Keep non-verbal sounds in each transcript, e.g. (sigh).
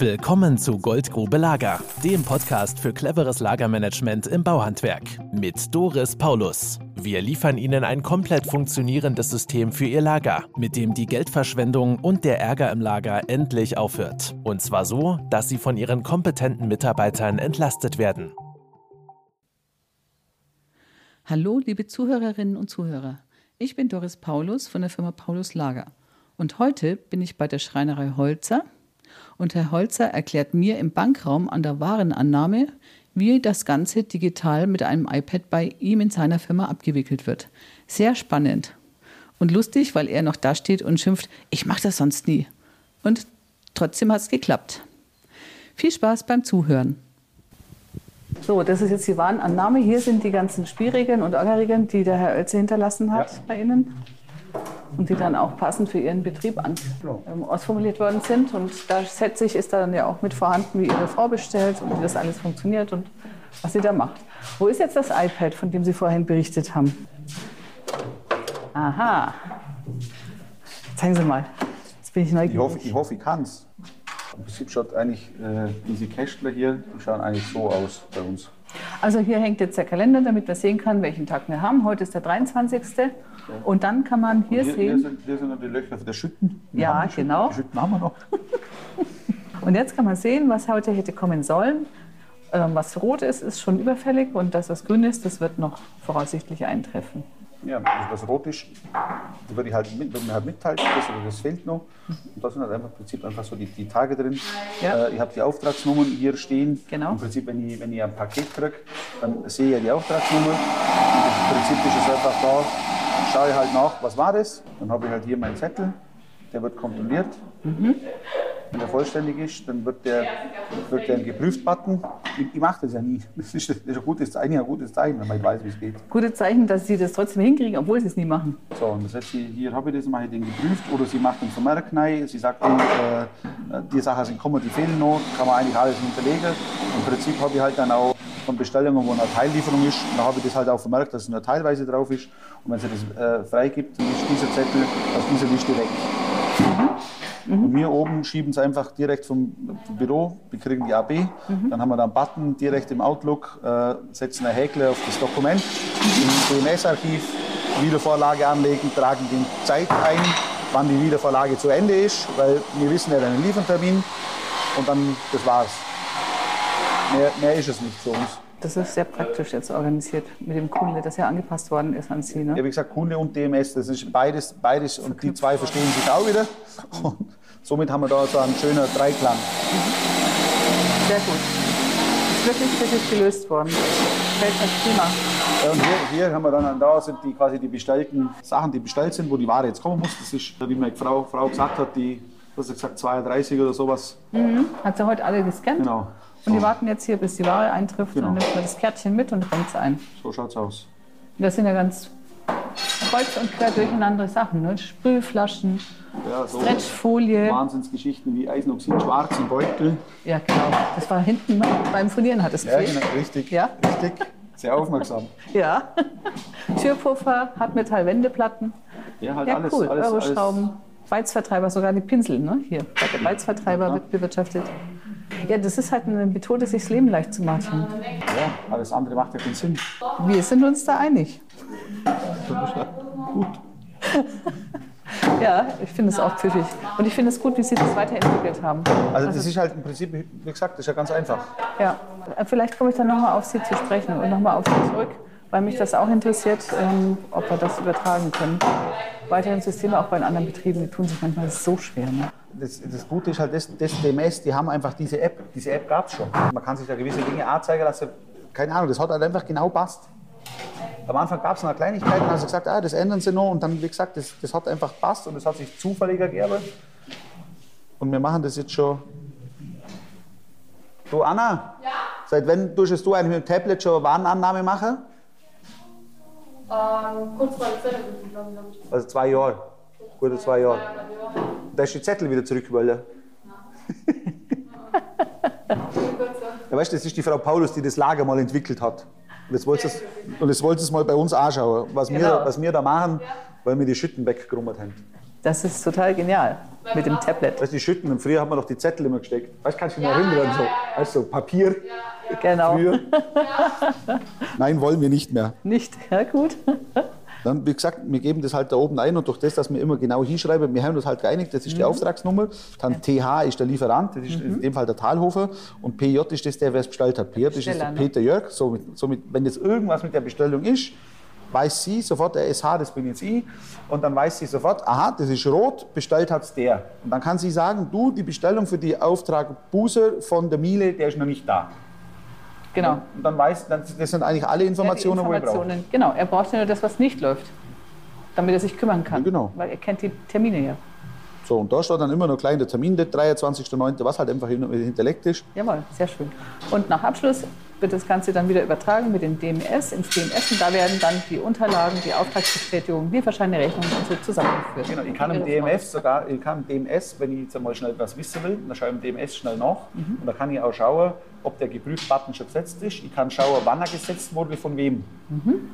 Willkommen zu Goldgrube Lager, dem Podcast für cleveres Lagermanagement im Bauhandwerk mit Doris Paulus. Wir liefern Ihnen ein komplett funktionierendes System für Ihr Lager, mit dem die Geldverschwendung und der Ärger im Lager endlich aufhört. Und zwar so, dass Sie von Ihren kompetenten Mitarbeitern entlastet werden. Hallo, liebe Zuhörerinnen und Zuhörer. Ich bin Doris Paulus von der Firma Paulus Lager. Und heute bin ich bei der Schreinerei Holzer und Herr Holzer erklärt mir im Bankraum an der Warenannahme, wie das Ganze digital mit einem iPad bei ihm in seiner Firma abgewickelt wird. Sehr spannend und lustig, weil er noch da steht und schimpft, ich mache das sonst nie. Und trotzdem hat es geklappt. Viel Spaß beim Zuhören. So, das ist jetzt die Warenannahme. Hier sind die ganzen Spielregeln und Orgelregeln, die der Herr Oelze hinterlassen hat ja. bei Ihnen und die dann auch passend für ihren Betrieb an, ähm, ausformuliert worden sind. Und da setze ich, ist dann ja auch mit vorhanden, wie Ihre Frau bestellt und wie das alles funktioniert und was sie da macht. Wo ist jetzt das iPad, von dem Sie vorhin berichtet haben? Aha. Zeigen Sie mal. Jetzt bin ich neugierig. Ich hoffe, ich, hoffe, ich kann es. Im Prinzip schaut eigentlich äh, diese Kästler hier, die schauen eigentlich so aus bei uns. Also hier hängt jetzt der Kalender, damit man sehen kann, welchen Tag wir haben. Heute ist der 23. Und dann kann man hier, hier sehen. Hier sind, hier sind die Löcher für die Schütten. Wir ja, die genau. Die Schütten haben wir noch. (laughs) und jetzt kann man sehen, was heute hätte kommen sollen. Ähm, was rot ist, ist schon überfällig und das, was grün ist, das wird noch voraussichtlich eintreffen. Ja, also das rot ist, das würde ich halt, mit, mir halt mitteilen, das, das fehlt noch. Und da sind halt einfach im Prinzip einfach so die, die Tage drin. Ja. Äh, ich habe die Auftragsnummern hier stehen. Genau. Im Prinzip, wenn ich, wenn ich ein Paket kriege, dann sehe ich ja die Auftragsnummer. Und im Prinzip ist es einfach da, schaue ich halt nach, was war das. Dann habe ich halt hier meinen Zettel, der wird kontrolliert. Mhm. Wenn der vollständig ist, dann wird der, wird der ein geprüft-Button. Ich, ich mache das ja nie. Das ist, das ist ein gutes Zeichen, ein gutes Zeichen, wenn man weiß, wie es geht. Gutes Zeichen, dass Sie das trotzdem hinkriegen, obwohl Sie es nie machen. So, und das heißt, hier habe ich das, mache ich den geprüft. Oder sie macht den Vermerk rein. Sie sagt, äh, die Sachen sind kommen, die fehlen noch. Kann man eigentlich alles hinterlegen. Im Prinzip habe ich halt dann auch von Bestellungen, wo eine Teillieferung ist, da habe ich das halt auch vermerkt, dass es nur teilweise drauf ist. Und wenn sie das äh, freigibt, dann ist dieser Zettel aus dieser Liste weg. Mhm. Mhm. Und wir oben schieben es einfach direkt vom, vom, Büro, wir kriegen die AB, mhm. dann haben wir da einen Button direkt im Outlook, äh, setzen einen Häkler auf das Dokument, im DNS-Archiv, Wiedervorlage anlegen, tragen die Zeit ein, wann die Wiedervorlage zu Ende ist, weil wir wissen ja einen Liefertermin und dann, das war's. Mehr, mehr ist es nicht für uns. Das ist sehr praktisch jetzt organisiert mit dem Kunde, das ja angepasst worden ist an Sie. Ne? Ja, wie gesagt, Kunde und DMS, das ist beides, beides und die zwei verstehen sich auch wieder. Und somit haben wir da so einen schönen Dreiklang. Sehr gut. Ist wirklich, wirklich gelöst worden. Fällt mir prima. Ja, und hier, hier, haben wir dann, da sind die quasi die bestellten Sachen, die bestellt sind, wo die Ware jetzt kommen muss. Das ist, wie meine Frau, Frau gesagt hat, die, was gesagt, 32 oder sowas. Mhm. Hat sie heute alle gescannt? Genau. Und die warten jetzt hier, bis die Ware eintrifft. Genau. Dann nimmt man das Kärtchen mit und bringt es ein. So schaut's aus. Das sind ja ganz kreuz und quer durcheinander Sachen. Ne? Sprühflaschen, ja, so Stretchfolie. Wahnsinnsgeschichten wie Eisenoxid schwarz im Beutel. Ja, genau. Das war hinten beim Furnieren hat es ja, gefehlt. Genau, richtig. Ja, richtig. Sehr aufmerksam. (laughs) ja. Türpuffer, Hartmetallwendeplatten. Ja, halt ja, alles. Cool. alles Euroschrauben, alles. Weizvertreiber, sogar die Pinsel. Ne? Hier, der Weizvertreiber ja. wird bewirtschaftet. Ja, das ist halt eine Methode, sich das Leben leicht zu machen. Ja, alles andere macht ja keinen Sinn. Wir sind uns da einig. Gut. (laughs) Ja, ich finde es auch pfiffig. Und ich finde es gut, wie Sie das weiterentwickelt haben. Also, das ist halt im Prinzip, wie gesagt, das ist ja ganz einfach. Ja, vielleicht komme ich dann nochmal auf Sie zu sprechen und nochmal auf Sie zurück, weil mich das auch interessiert, ähm, ob wir das übertragen können. Weitere Systeme auch bei anderen Betrieben, die tun sich manchmal so schwer. Ne? das, das, Gute ist halt, das, das DMS, die haben einfach diese App. Diese App gab es schon. Man kann sich da gewisse Dinge anzeigen lassen. Keine Ahnung, das hat halt einfach genau passt. Am Anfang gab es noch Kleinigkeiten, sie gesagt, ah, das ändern sie noch. Und dann, wie gesagt, das, das hat einfach passt und das hat sich zufällig ergeben. Und wir machen das jetzt schon. Du, Anna? Ja? Seit wann tust du eigentlich mit dem Tablet schon Warenannahme machen? Ähm, kurz vor der Zeit, glaube ich. Also zwei Jahre. Gute zwei Jahre. Da ist die Zettel wieder zurückgewollt. (laughs) ja, weißt du, das ist die Frau Paulus, die das Lager mal entwickelt hat. Und jetzt wollt es, und jetzt wollt es mal bei uns anschauen, was, genau. wir, was wir da machen, weil wir die Schütten weggerummert haben. Das ist total genial mit dem Tablet. Weißt du, die Schütten, und früher haben wir doch die Zettel immer gesteckt. Weißt du, kannst du dich noch erinnern? So, weißt du, Papier Genau. früher. (laughs) Nein, wollen wir nicht mehr. Nicht? Ja, gut. Dann, wie gesagt, wir geben das halt da oben ein und durch das, dass wir immer genau hinschreiben, wir haben uns halt geeinigt, das ist die Auftragsnummer, dann TH ist der Lieferant, das ist in dem Fall der Talhofer und PJ ist das, der wer es bestellt hat. PJ ist das der ne? Peter Jörg. Somit, somit, wenn jetzt irgendwas mit der Bestellung ist, weiß sie sofort, der SH, das bin jetzt ich. Und dann weiß sie sofort, aha, das ist rot, bestellt hat es der. Und dann kann sie sagen, du, die Bestellung für die Auftrag Buser von der Miele, der ist noch nicht da. Genau. Und dann weiß, dann, das sind eigentlich alle Informationen, Ja, die wo brauche. Informationen, genau. Er braucht ja nur das, was nicht läuft, damit er sich kümmern kann. Ja, genau. Weil er kennt die Termine ja. So, und da steht dann immer noch klein der Termin, der 23.09., was halt einfach hin- hinterlegt ist. Jawohl, sehr schön. Und nach Abschluss wird das Ganze dann wieder übertragen mit dem DMS ins DMS und da werden dann die Unterlagen, die Auftragsbestätigung, Lieferscheine, Rechnungen und so zusammengeführt. Genau, ich kann im DMS sogar, ich kann im DMS, wenn ich jetzt einmal schnell etwas wissen will, dann schaue ich im DMS schnell nach Mhm. und da kann ich auch schauen, ob der Geprüft-Button schon gesetzt ist. Ich kann schauen, wann er gesetzt wurde, von wem. Mhm.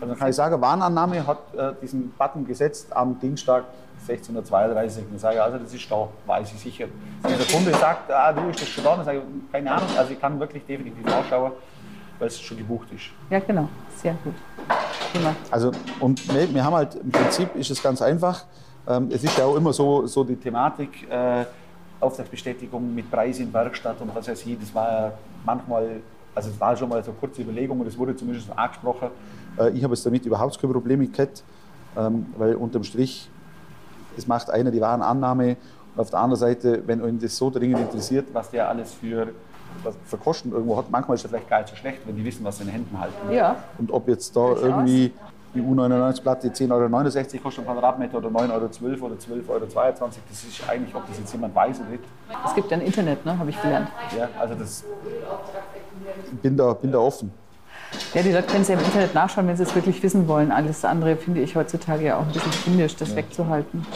Also dann kann ich sagen, Warnannahme hat äh, diesen Button gesetzt am Dienstag 16.32 Uhr. Dann sage ich, also das ist da, weiß ich sicher. Wenn der Kunde sagt, ah, du, ist das schon da, dann sage ich, keine Ahnung. Also ich kann wirklich definitiv nachschauen, weil es schon gebucht ist. Ja, genau. Sehr gut. Prima. Also, und wir, wir haben halt, im Prinzip ist es ganz einfach. Ähm, es ist ja auch immer so, so die Thematik, äh, Auftragsbestätigung mit Preis in Werkstatt und was weiß ich, das war ja manchmal, also es war schon mal so eine kurze Überlegung und es wurde zumindest angesprochen. Äh, ich habe jetzt damit überhaupt keine Probleme gehabt, ähm, weil unterm Strich, es macht einer die Warenannahme und auf der anderen Seite, wenn euch das so dringend interessiert, was der alles für, was für Kosten irgendwo hat, manchmal ist er vielleicht gar nicht so schlecht, wenn die wissen, was sie in den Händen halten. Ja, Und ob jetzt da Durchaus. irgendwie die U99-Platte 10,69 Euro kostet am Quadratmeter oder 9,12 Euro oder 12,22 Euro, das ist eigentlich, ob das jetzt jemand weiß oder nicht. es gibt ja ein Internet, ne, habe ich gelernt. Ja, also das ich bin da, bin da offen. Ja, die Leute können es ja im Internet nachschauen, wenn sie es wirklich wissen wollen. Alles andere finde ich heutzutage ja auch ein bisschen kindisch, das wegzuhalten.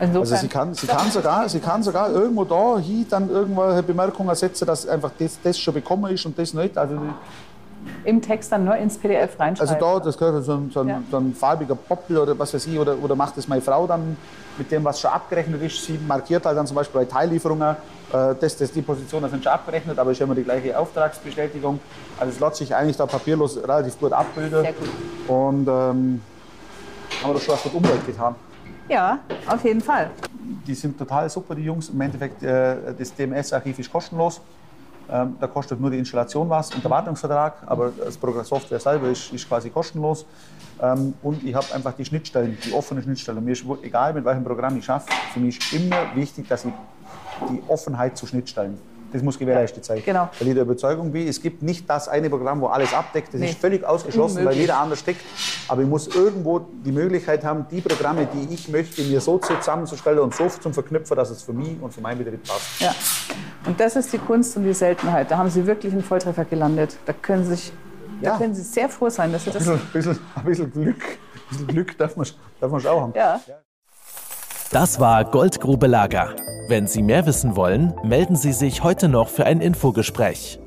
Also Also sie kann, sie kann, sogar, sie kann sogar irgendwo da hier dann irgendwelche Bemerkungen setzen, dass einfach das, das schon bekommen ist und das nicht. Also, im Text dann nur ins PDF also reinschreiben. da, das gehört so ein, so, ein, Ja. so ein farbiger Poppel oder was weiß ich, oder, oder macht das meine Frau dann mit dem, was schon abgerechnet ist. Sie markiert halt dann zum Beispiel bei Teillieferungen, äh, das, das, die Positionen sind schon abgerechnet, aber es ist immer die gleiche Auftragsbestätigung. Also es lässt sich eigentlich da papierlos relativ gut abbilden. Sehr gut. Und ähm, haben wir doch schon was mit Umwelt getan. Ja, auf jeden Fall. Die sind total super, die Jungs. Im Endeffekt, äh, das DMS-Archiv ist kostenlos. Ähm, da kostet nur die Installation was und der Wartungsvertrag, aber das Programm Software selber ist, ist quasi kostenlos. Ähm, und ich habe einfach die Schnittstellen, die offene Schnittstellen. Mir ist egal, mit welchem Programm ich schaffe, für mich ist immer wichtig, dass ich die Offenheit zu Schnittstellen, das muss gewährleistet sein. Genau. Weil ich der Überzeugung bin, es gibt nicht das eine Programm, wo alles abdeckt. Das Nee. ist völlig ausgeschlossen, weil Unmöglich. jeder anders steckt. Aber ich muss irgendwo die Möglichkeit haben, die Programme, die ich möchte, mir so zusammenzustellen und so zum Verknüpfen, dass es für mich und für meinen Betrieb passt. Ja. Und das ist die Kunst und die Seltenheit. Da haben Sie wirklich einen Volltreffer gelandet. Da können Sie, sich, da Ja. können Sie sehr froh sein, dass Sie Ein das. bisschen, bisschen, ein bisschen Glück, ein bisschen Glück darf man, darf man schon auch haben. Ja. Das war Goldgrube Lager. Wenn Sie mehr wissen wollen, melden Sie sich heute noch für ein Infogespräch.